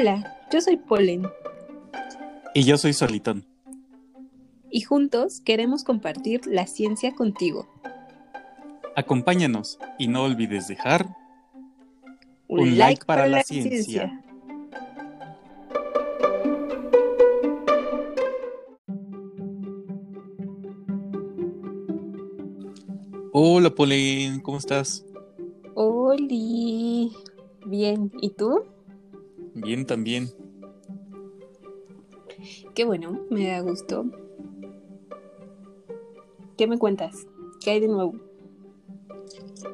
Hola, yo soy Polen. Y yo soy Solitón. Y juntos queremos compartir la ciencia contigo. Acompáñanos y no olvides dejar un, like, para, la, ciencia. Hola Polen, ¿cómo estás? Hola, bien, ¿y tú? Bien también. Qué bueno, me da gusto. ¿Qué me cuentas? ¿Qué hay de nuevo?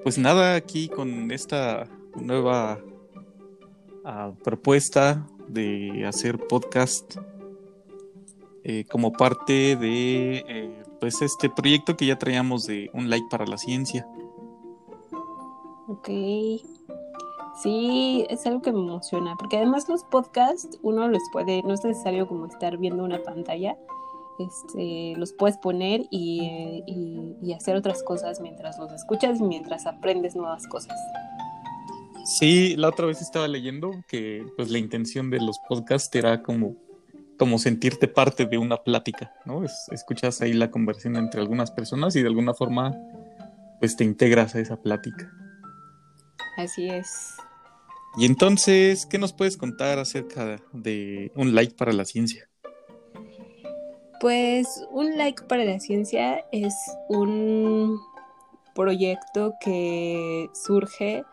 Pues nada, aquí con esta nueva ah, propuesta de hacer podcast eh, como parte de eh, pues este proyecto que ya traíamos de un like para la ciencia. Ok. Sí, es algo que me emociona, porque además los podcasts uno los puede, no es necesario como estar viendo una pantalla, este, los puedes poner y, y, hacer otras cosas mientras los escuchas y mientras aprendes nuevas cosas. Sí, la otra vez estaba leyendo que pues la intención de los podcasts era como, como sentirte parte de una plática, ¿no? escuchas ahí la conversación entre algunas personas y de alguna forma pues te integras a esa plática. Así es. Y entonces, ¿qué nos puedes contar acerca de un like para la ciencia? Pues un like para la ciencia es un proyecto que surge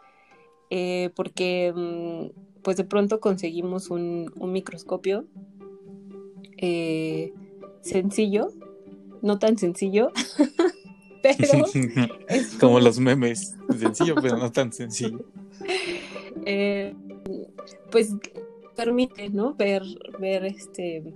eh, porque mm, pues de pronto conseguimos un, microscopio eh, sencillo, no tan sencillo, pero... Como los memes, sencillo pero no tan sencillo. Eh, pues permite, ¿no? Ver, ver este,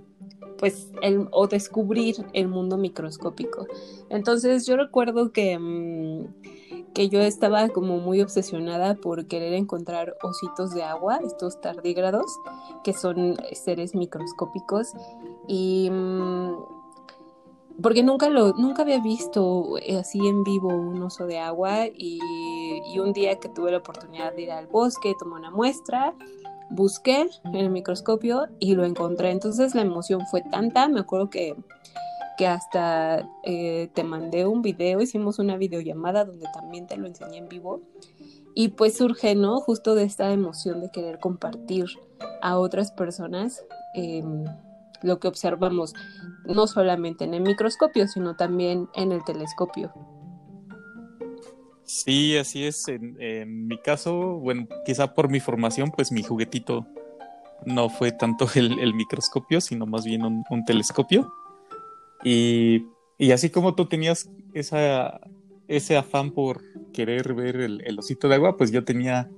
pues, el, o descubrir el mundo microscópico. Entonces yo recuerdo que, mm, que yo estaba como muy obsesionada por querer encontrar ositos de agua, estos tardígrados, que son seres microscópicos, y... Mm, porque nunca lo, nunca había visto eh, así en vivo un oso de agua un día que tuve la oportunidad de ir al bosque, tomé una muestra, busqué en el microscopio y lo encontré. Entonces la emoción fue tanta, me acuerdo que, que hasta eh, te mandé un video, hicimos una videollamada donde también te lo enseñé en vivo. Y pues surge, ¿no? Justo de esta emoción de querer compartir a otras personas. Em, lo que observamos no solamente en el microscopio, sino también en el telescopio. Sí, así es. En, mi caso, bueno, quizá por mi formación, pues mi juguetito no fue tanto el, microscopio, sino más bien un, telescopio. Y, así como tú tenías esa, ese afán por querer ver el, osito de agua, pues yo tenía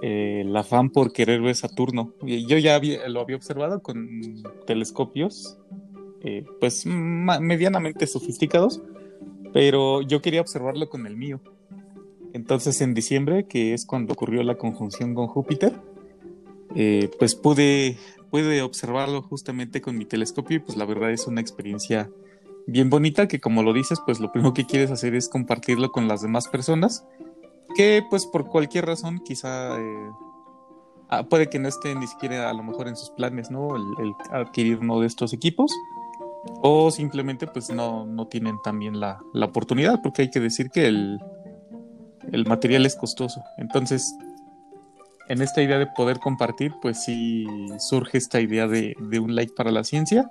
eh, el afán por querer ver Saturno. Yo ya lo había observado con telescopios, eh, pues medianamente sofisticados, pero yo quería observarlo con el mío. Entonces en diciembre, que es cuando ocurrió la conjunción con Júpiter, eh, pues pude, pude observarlo justamente con mi telescopio y pues la verdad es una experiencia bien bonita que como lo dices, pues lo primero que quieres hacer es compartirlo con las demás personas que pues por cualquier razón quizá eh, ah, puede que no esté ni siquiera a lo mejor en sus planes, ¿no? El, adquirir uno de estos equipos o simplemente pues no, no tienen también la, la, oportunidad porque hay que decir que el, el material es costoso. Entonces, en esta idea de poder compartir, pues sí surge esta idea de, un like para la ciencia.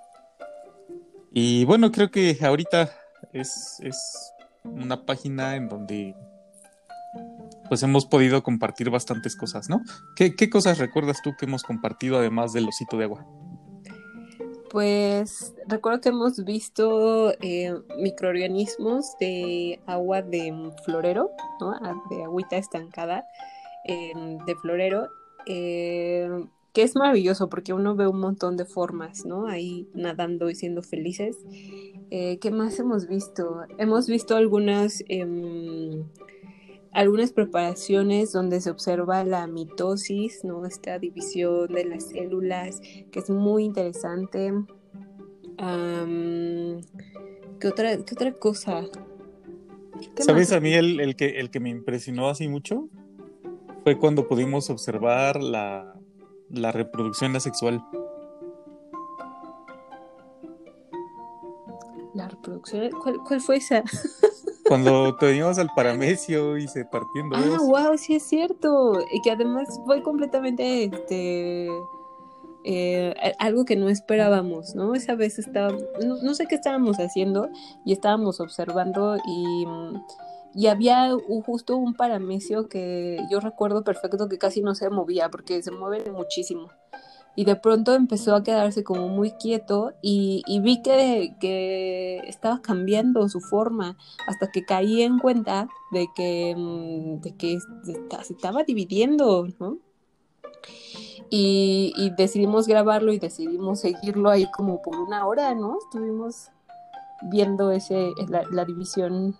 Y bueno, creo que ahorita es, es una página en donde pues hemos podido compartir bastantes cosas, ¿no? ¿Qué, cosas recuerdas tú que hemos compartido además del osito de agua? Pues recuerdo que hemos visto eh, microorganismos de agua de florero, ¿no? Ah, de agüita estancada de florero, eh, que es maravilloso porque uno ve un montón de formas, ¿no? Ahí nadando y siendo felices. Eh, ¿Qué más hemos visto? Hemos visto algunas em, algunas preparaciones donde se observa la mitosis, ¿no? Esta división de las células, que es muy interesante. ¿qué, otra, ¿Qué otra cosa? ¿Sabes a mí el, que, el que me impresionó así mucho? Fue cuando pudimos observar la, la reproducción asexual. La reproducción, ¿cuál, cuál fue esa? Cuando teníamos al paramecio y se partiendo. Ah, wow, sí es cierto. Y que además fue completamente este eh, algo que no esperábamos, ¿no? Esa vez estaba, no, sé qué estábamos haciendo y estábamos observando y, y había justo un paramecio que yo recuerdo perfecto que casi no se movía porque se mueve muchísimo. Y de pronto empezó a quedarse como muy quieto y, vi que, que, estaba cambiando su forma hasta que caí en cuenta de que, mm, de que se estaba dividiendo, ¿no? Y, decidimos grabarlo y decidimos seguirlo ahí como por una hora, ¿no? Estuvimos viendo ese, la, división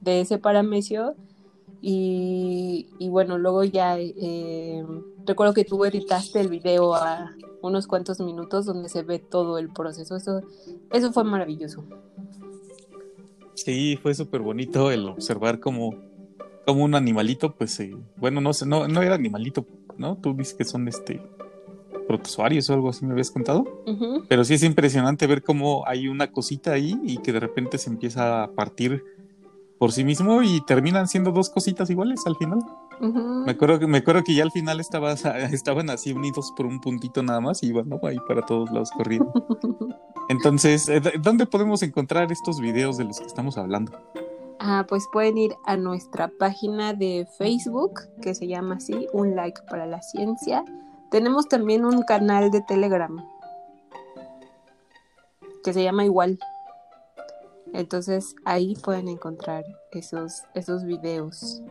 de ese paramecio y, bueno, luego ya eh, recuerdo que tú editaste el video a unos cuantos minutos donde se ve todo el proceso. Eso, eso fue maravilloso. Sí, fue súper bonito el observar como, como un animalito, pues, eh, bueno, no sé, no, no era animalito, ¿no? Tú dices que son este protozoarios o algo así me habías contado. Pero sí es impresionante ver cómo hay una cosita ahí y que de repente se empieza a partir por sí mismo y terminan siendo dos cositas iguales al final. me, acuerdo que, me acuerdo que ya al final estaba, estaban así unidos por un puntito nada más y iban ahí para todos lados corriendo. Entonces, eh, ¿dónde podemos encontrar estos videos de los que estamos hablando? Ah, pues pueden ir a nuestra página de Facebook, que se llama así, Un Like para la Ciencia. Tenemos también un canal de Telegram, que se llama igual. Entonces ahí pueden encontrar esos, esos videos.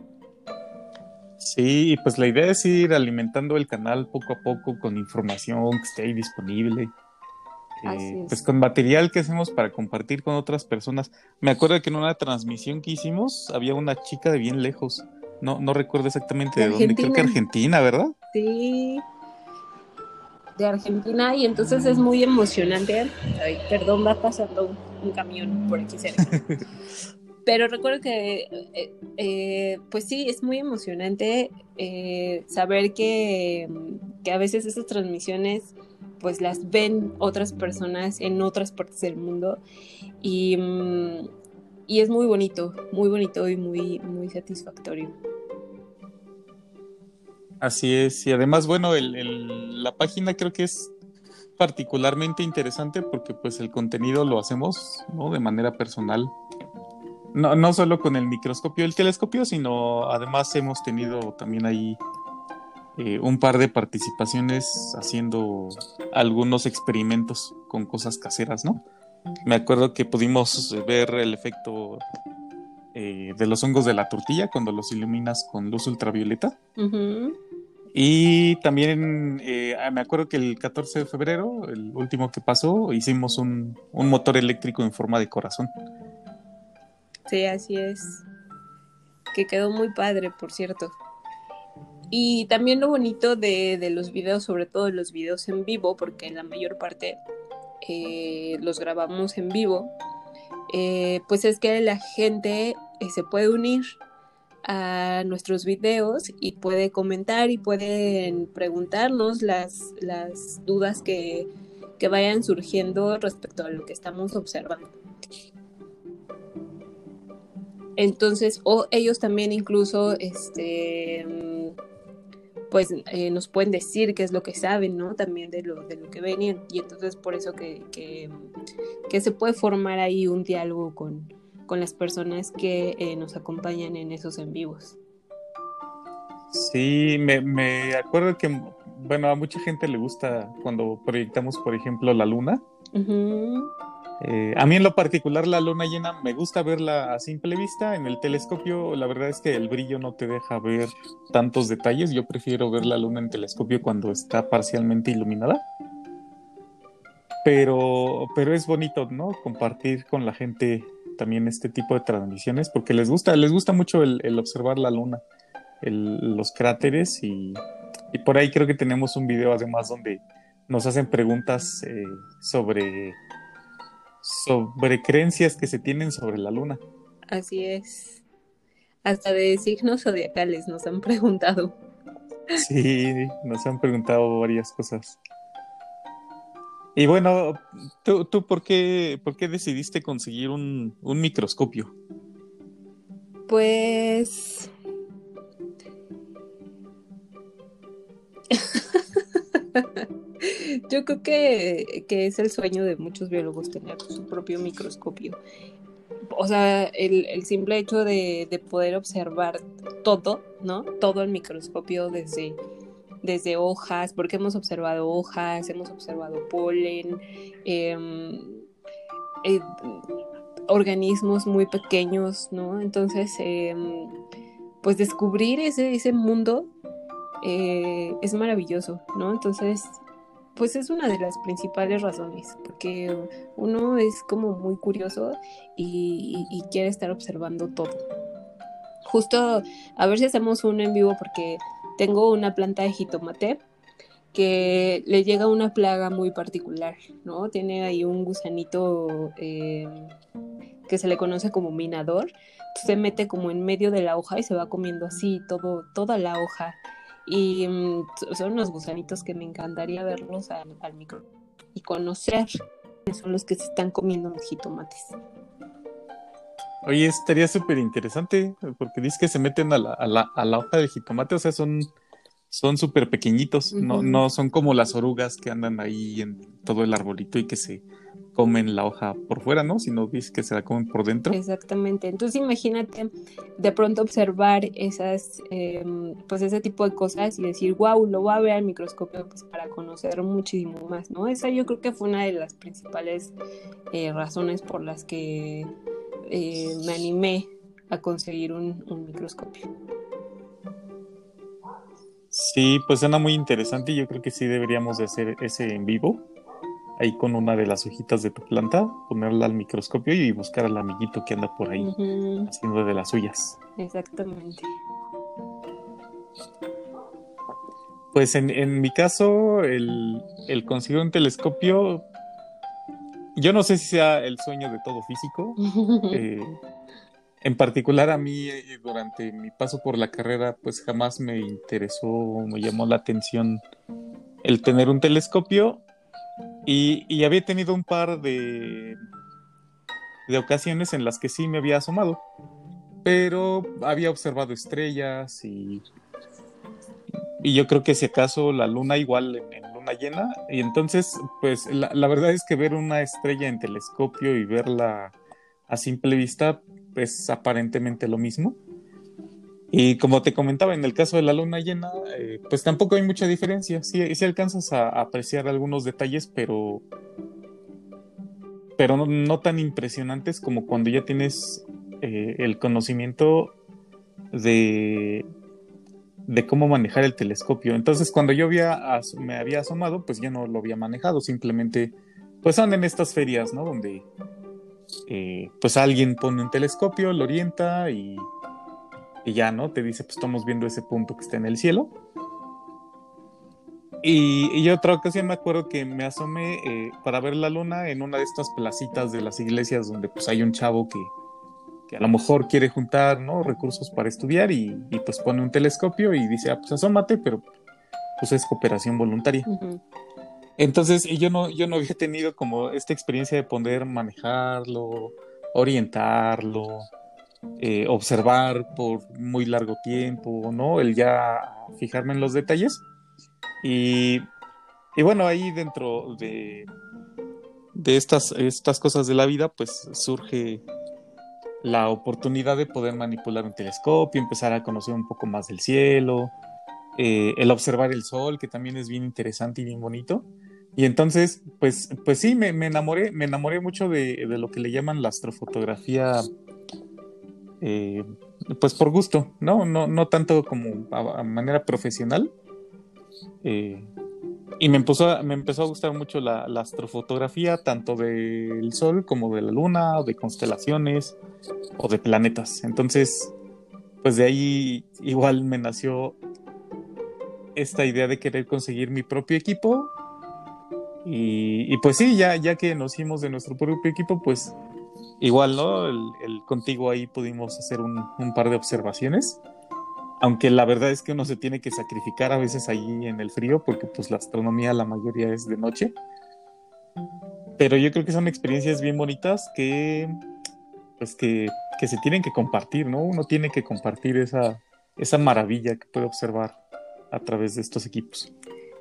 Sí, pues la idea es ir alimentando el canal poco a poco con información que esté ahí disponible. Eh, pues con material que hacemos para compartir con otras personas. Me acuerdo que en una transmisión que hicimos había una chica de bien lejos. No, no recuerdo exactamente de, dónde, creo que Argentina, ¿verdad? Sí, de Argentina y entonces es muy emocionante. Ay, perdón, va pasando un, camión por aquí cerca. Pero recuerdo que, eh, eh, pues sí, es muy emocionante saber que, que a veces esas transmisiones pues las ven otras personas en otras partes del mundo y, mm, y es muy bonito, muy bonito y muy, muy satisfactorio. Así es, y además, bueno, el, la página creo que es particularmente interesante porque pues el contenido lo hacemos ¿no? de manera personal. No, no solo con el microscopio, el telescopio, sino además hemos tenido también ahí eh, un par de participaciones haciendo algunos experimentos con cosas caseras, ¿no? Me acuerdo que pudimos ver el efecto eh, de los hongos de la tortilla cuando los iluminas con luz ultravioleta. Y también eh, me acuerdo que el 14 de febrero, el último que pasó, hicimos un, un motor eléctrico en forma de corazón. Sí, así es. Que quedó muy padre, por cierto. Y también lo bonito de, los videos, sobre todo los videos en vivo, porque la mayor parte eh, los grabamos en vivo, eh, pues es que la gente eh, se puede unir a nuestros videos y puede comentar y pueden preguntarnos las, las dudas que, que vayan surgiendo respecto a lo que estamos observando. Entonces, o ellos también incluso este pues eh, nos pueden decir qué es lo que saben, ¿no? También de lo, de lo que ven y, entonces por eso que, que, se puede formar ahí un diálogo con, con las personas que eh, nos acompañan en esos en vivos. Sí, me, me, acuerdo que, bueno, a mucha gente le gusta cuando proyectamos, por ejemplo, la luna. Eh, a mí en lo particular la luna llena me gusta verla a simple vista. En el telescopio la verdad es que el brillo no te deja ver tantos detalles. Yo prefiero ver la luna en telescopio cuando está parcialmente iluminada. Pero, pero es bonito, ¿no? Compartir con la gente también este tipo de transmisiones porque les gusta, les gusta mucho el, observar la luna, los cráteres y, por ahí creo que tenemos un video además donde nos hacen preguntas eh, sobre sobre creencias que se tienen sobre la luna. Así es. Hasta de signos zodiacales nos han preguntado. Sí, nos han preguntado varias cosas. Y bueno, ¿tú, tú por, qué, por qué decidiste conseguir un, un microscopio? Pues... Yo creo que, que, es el sueño de muchos biólogos tener su propio microscopio. O sea, el, el simple hecho de, de, poder observar todo, ¿no? Todo el microscopio desde, desde hojas, porque hemos observado hojas, hemos observado polen, eh, eh, organismos muy pequeños, ¿no? Entonces, eh, pues descubrir ese, ese mundo eh, es maravilloso, ¿no? Entonces, pues es una de las principales razones, porque uno es como muy curioso y, quiere estar observando todo. Justo a ver si hacemos un en vivo porque tengo una planta de jitomate que le llega una plaga muy particular, ¿no? Tiene ahí un gusanito eh, que se le conoce como minador, se mete como en medio de la hoja y se va comiendo así todo, toda la hoja. Y um, son unos gusanitos que me encantaría verlos al, al micro y conocer son los que se están comiendo los jitomates. Oye, estaría súper interesante, porque dices que se meten a la, a, la, a la, hoja del jitomate, o sea, son son súper pequeñitos, uh -huh. no, no son como las orugas que andan ahí en todo el arbolito y que se comen la hoja por fuera, ¿no? Sino dices que se la comen por dentro. Exactamente. Entonces imagínate de pronto observar esas, eh, pues ese tipo de cosas y decir, wow, lo voy a ver al microscopio pues, para conocer muchísimo más, ¿no? Esa yo creo que fue una de las principales eh, razones por las que eh, me animé a conseguir un, un microscopio. Sí, pues suena muy interesante y yo creo que sí deberíamos de hacer ese en vivo, ahí con una de las hojitas de tu planta, ponerla al microscopio y buscar al amiguito que anda por ahí uh -huh. haciendo de las suyas. Exactamente. Pues en, en mi caso, el, el, conseguir un telescopio, yo no sé si sea el sueño de todo físico. eh, en particular a mí durante mi paso por la carrera pues jamás me interesó, me llamó la atención el tener un telescopio y, había tenido un par de, de ocasiones en las que sí me había asomado, pero había observado estrellas y, y yo creo que si acaso la luna igual en, luna llena y entonces pues la, la verdad es que ver una estrella en telescopio y verla a simple vista es aparentemente lo mismo. Y como te comentaba, en el caso de la luna llena, eh, pues tampoco hay mucha diferencia. Sí, sí alcanzas a, apreciar algunos detalles, pero, pero no, no, tan impresionantes como cuando ya tienes eh, el conocimiento de, de cómo manejar el telescopio. Entonces, cuando yo había, me había asomado, pues ya no lo había manejado, simplemente, pues son en estas ferias, ¿no? Donde eh, pues alguien pone un telescopio, lo orienta y, y, ya, ¿no? Te dice, pues estamos viendo ese punto que está en el cielo. Y, y otra ocasión me acuerdo que me asomé eh, para ver la luna en una de estas placitas de las iglesias donde pues hay un chavo que, que a lo mejor quiere juntar, ¿no? Recursos para estudiar y, y, pues pone un telescopio y dice, ah, pues asómate, pero pues es cooperación voluntaria. Uh -huh. Entonces, yo no, yo no había tenido como esta experiencia de poder manejarlo, orientarlo, eh, observar por muy largo tiempo, ¿no? El ya fijarme en los detalles. Y, y bueno, ahí dentro de, de estas, estas cosas de la vida, pues surge la oportunidad de poder manipular un telescopio, empezar a conocer un poco más del cielo, eh, el observar el sol, que también es bien interesante y bien bonito. Y entonces, pues, pues sí, me, me enamoré, me enamoré mucho de, de, lo que le llaman la astrofotografía, eh, pues por gusto, ¿no? No, no tanto como a, a manera profesional. Eh, y me empezó, me empezó a gustar mucho la, la, astrofotografía, tanto del Sol como de la Luna, o de constelaciones, o de planetas. Entonces, pues de ahí igual me nació esta idea de querer conseguir mi propio equipo y, y, pues sí, ya, ya que nos hicimos de nuestro propio equipo, pues igual, ¿no? El, el contigo ahí pudimos hacer un, par de observaciones. aunque la verdad es que uno se tiene que sacrificar a veces allí en el frío, porque pues la astronomía la mayoría es de noche. Pero yo creo que son experiencias bien bonitas que, pues que, que se tienen que compartir, ¿no? Uno tiene que compartir esa, esa maravilla que puede observar a través de estos equipos.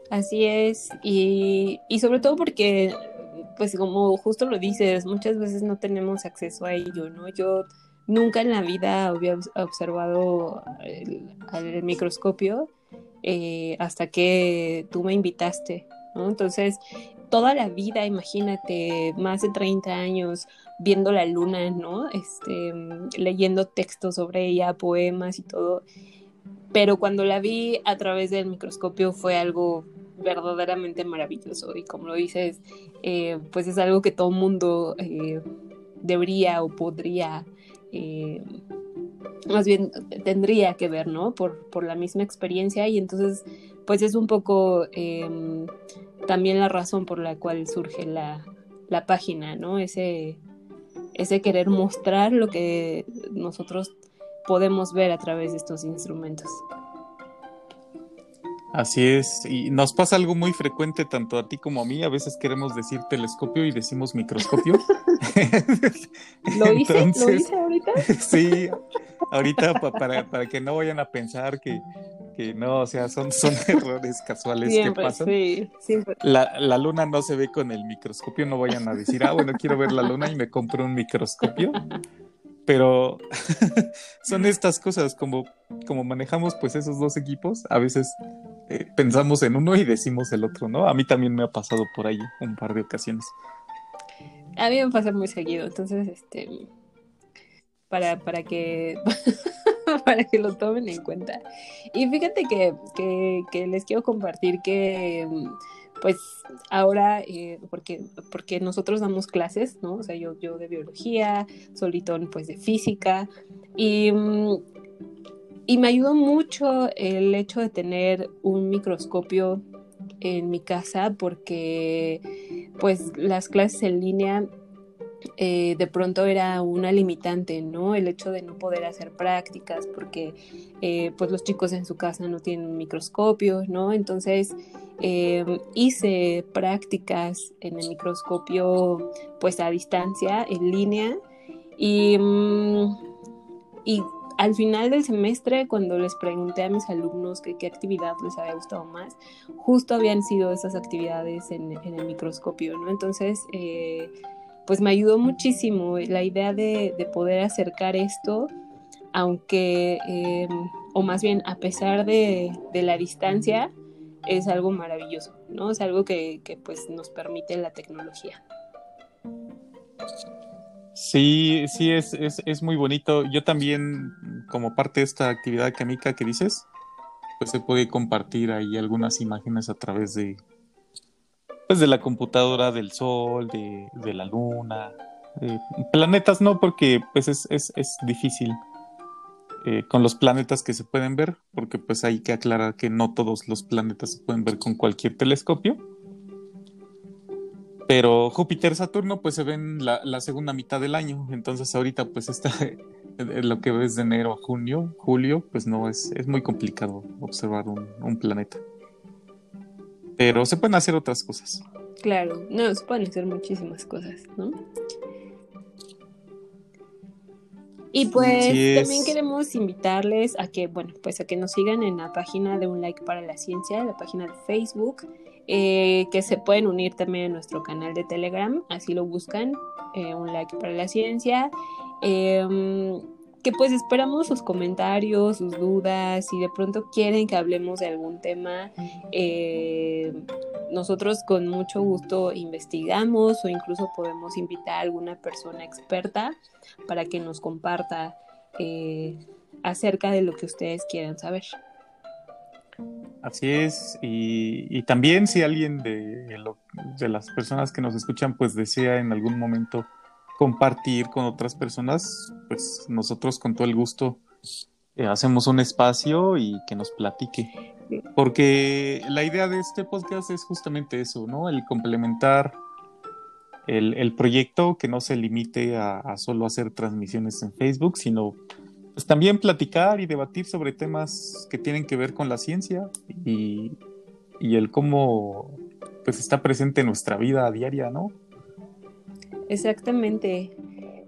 Así es, y, y sobre todo porque, pues como justo lo dices, muchas veces no tenemos acceso a ello, ¿no? Yo nunca en la vida había observado el, microscopio eh, hasta que tú me invitaste, ¿no? Entonces, toda la vida, imagínate, más de 30 años viendo la luna, ¿no? Este, leyendo textos sobre ella, poemas y todo. Pero cuando la vi a través del microscopio fue algo verdaderamente maravilloso y como lo dices, eh, pues es algo que todo mundo eh, debería o podría, eh, más bien tendría que ver, ¿no? Por, por, la misma experiencia y entonces pues es un poco em, también la razón por la cual surge la, la página, ¿no? Ese, ese querer mostrar lo que nosotros podemos ver a través de estos instrumentos. Así es, y nos pasa algo muy frecuente tanto a ti como a mí, a veces queremos decir telescopio y decimos microscopio. ¿Lo hice? ¿Lo hice ahorita? sí, ahorita para, para que no vayan a pensar que, que no, o sea, son, son errores casuales que pasan. Sí, siempre. La, la luna no se ve con el microscopio, no vayan a decir, ah, bueno, quiero ver la luna y me compro un microscopio pero son estas cosas como, como manejamos pues esos dos equipos, a veces pensamos en uno y decimos el otro, ¿no? A mí también me ha pasado por ahí un par de ocasiones. A mí me pasa muy seguido, entonces, este, para, para que, para que lo tomen en cuenta. Y fíjate que, que, les quiero compartir que pues ahora, eh, porque, porque nosotros damos clases, ¿no? O sea, yo, yo de biología, Solitón pues de física, y, y me ayudó mucho el hecho de tener un microscopio en mi casa porque pues las clases en línea eh, de pronto era una limitante, ¿no? El hecho de no poder hacer prácticas porque eh, pues los chicos en su casa no tienen microscopios, ¿no? Entonces em, hice prácticas en el microscopio pues a distancia, en línea y, mm, y al final del semestre, cuando les pregunté a mis alumnos qué actividad les había gustado más, justo habían sido esas actividades en, el microscopio, ¿no? Entonces, eh, pues me ayudó muchísimo la idea de, poder acercar esto, aunque, em, o más bien a pesar de, la distancia, es algo maravilloso, ¿no? Es algo que, pues nos permite la tecnología. Sí, sí, es, es, es, muy bonito. Yo también, como parte de esta actividad académica que dices, pues se puede compartir ahí algunas imágenes a través de, pues, de la computadora del Sol, de, la Luna. planetas no, porque pues es, es, es difícil eh, con los planetas que se pueden ver, porque pues hay que aclarar que no todos los planetas se pueden ver con cualquier telescopio. Pero Júpiter, Saturno, pues se ven la, la segunda mitad del año. Entonces ahorita pues está lo que ves de enero a junio, julio, pues no es, es muy complicado observar un, un planeta pero se pueden hacer otras cosas. Claro, no, se pueden hacer muchísimas cosas, ¿no? Y pues también queremos invitarles a que, bueno, pues a que nos sigan en la página de Un Like para la Ciencia, la página de Facebook, eh, que se pueden unir también a nuestro canal de Telegram, así lo buscan, eh, Un Like para la Ciencia. Eh, que pues esperamos sus comentarios, sus dudas, si de pronto quieren que hablemos de algún tema, eh, nosotros con mucho gusto investigamos o incluso podemos invitar a alguna persona experta para que nos comparta eh, acerca de lo que ustedes quieran saber. Así es, y, también si alguien de, de las personas que nos escuchan pues desea en algún momento compartir con otras personas, pues nosotros con todo el gusto eh, hacemos un espacio y que nos platique. Porque la idea de este podcast es justamente eso, ¿no? El complementar el, proyecto, que no se limite a, solo hacer transmisiones en Facebook, sino pues también platicar y debatir sobre temas que tienen que ver con la ciencia y, y el cómo pues está presente en nuestra vida diaria, ¿no? Exactamente.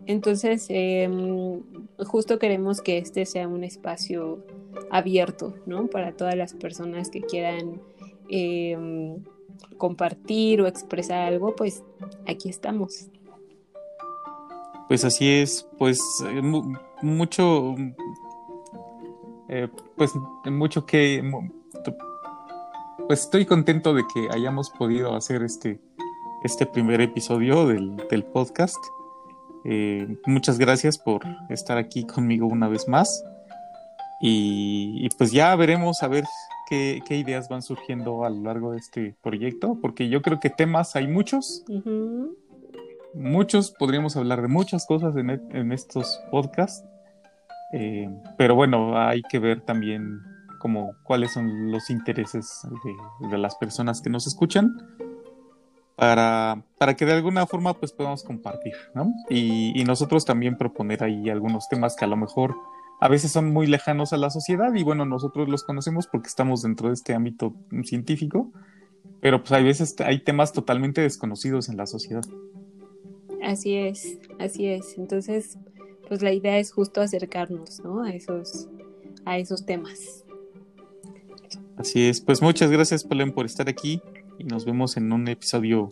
Entonces, em, justo queremos que este sea un espacio abierto, ¿no? Para todas las personas que quieran em, compartir o expresar algo, pues aquí estamos. Pues así es, pues eh, mucho, eh, pues mucho que, pues estoy contento de que hayamos podido hacer este, este primer episodio del, del podcast. Eh, muchas gracias por estar aquí conmigo una vez más. Y, pues ya veremos a ver qué, ideas van surgiendo a lo largo de este proyecto, porque yo creo que temas hay muchos. Muchos, podríamos hablar de muchas cosas en, e, estos podcasts. Eh, pero bueno, hay que ver también como cuáles son los intereses de las personas que nos escuchan para, para que de alguna forma pues podamos compartir, ¿no? Y, nosotros también proponer ahí algunos temas que a lo mejor a veces son muy lejanos a la sociedad y bueno, nosotros los conocemos porque estamos dentro de este ámbito científico, pero pues hay veces hay temas totalmente desconocidos en la sociedad. Así es, así es. Entonces, pues la idea es justo acercarnos, ¿no? A esos, a esos temas. Así es, pues muchas gracias, Polen, por estar aquí y nos vemos en un episodio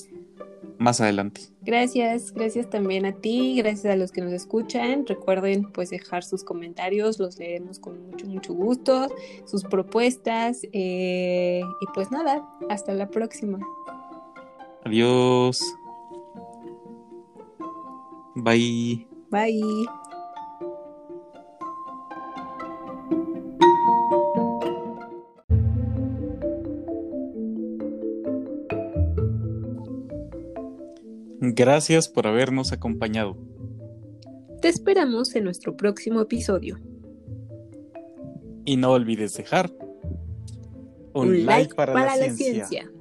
más adelante. Gracias, gracias también a ti, gracias a los que nos escuchan. Recuerden pues dejar sus comentarios, los leemos con mucho, mucho gusto, sus propuestas eh, y pues nada, hasta la próxima. Adiós. Bye. Bye. Gracias por habernos acompañado. Te esperamos en nuestro próximo episodio. Y no olvides dejar un, like, para, la ciencia.